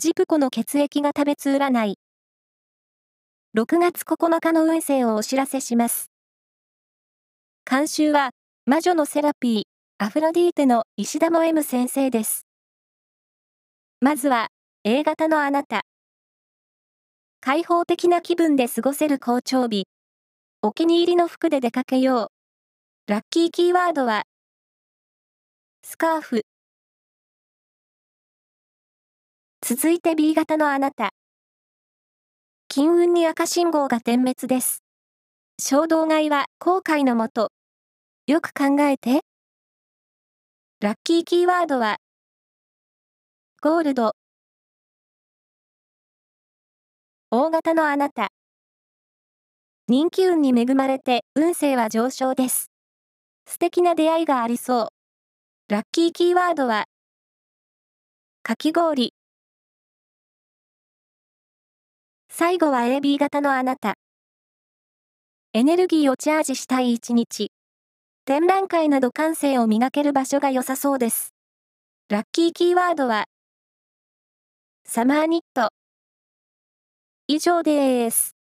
ジプコの血液が食べつ占い。6月9日の運勢をお知らせします。監修は、魔女のセラピー、アフロディーテの石田も M 先生です。まずは、A 型のあなた。開放的な気分で過ごせる好調日。お気に入りの服で出かけよう。ラッキーキーワードは、スカーフ。続いて B 型のあなた。金運に赤信号が点滅です。衝動買いは後悔のもと。よく考えて。ラッキーキーワードは、ゴールド。大型のあなた。人気運に恵まれて運勢は上昇です。素敵な出会いがありそう。ラッキーキーワードは、かき氷。最後は AB 型のあなた。エネルギーをチャージしたい一日。展覧会など感性を磨ける場所が良さそうです。ラッキーキーワードは、サマーニット。以上です。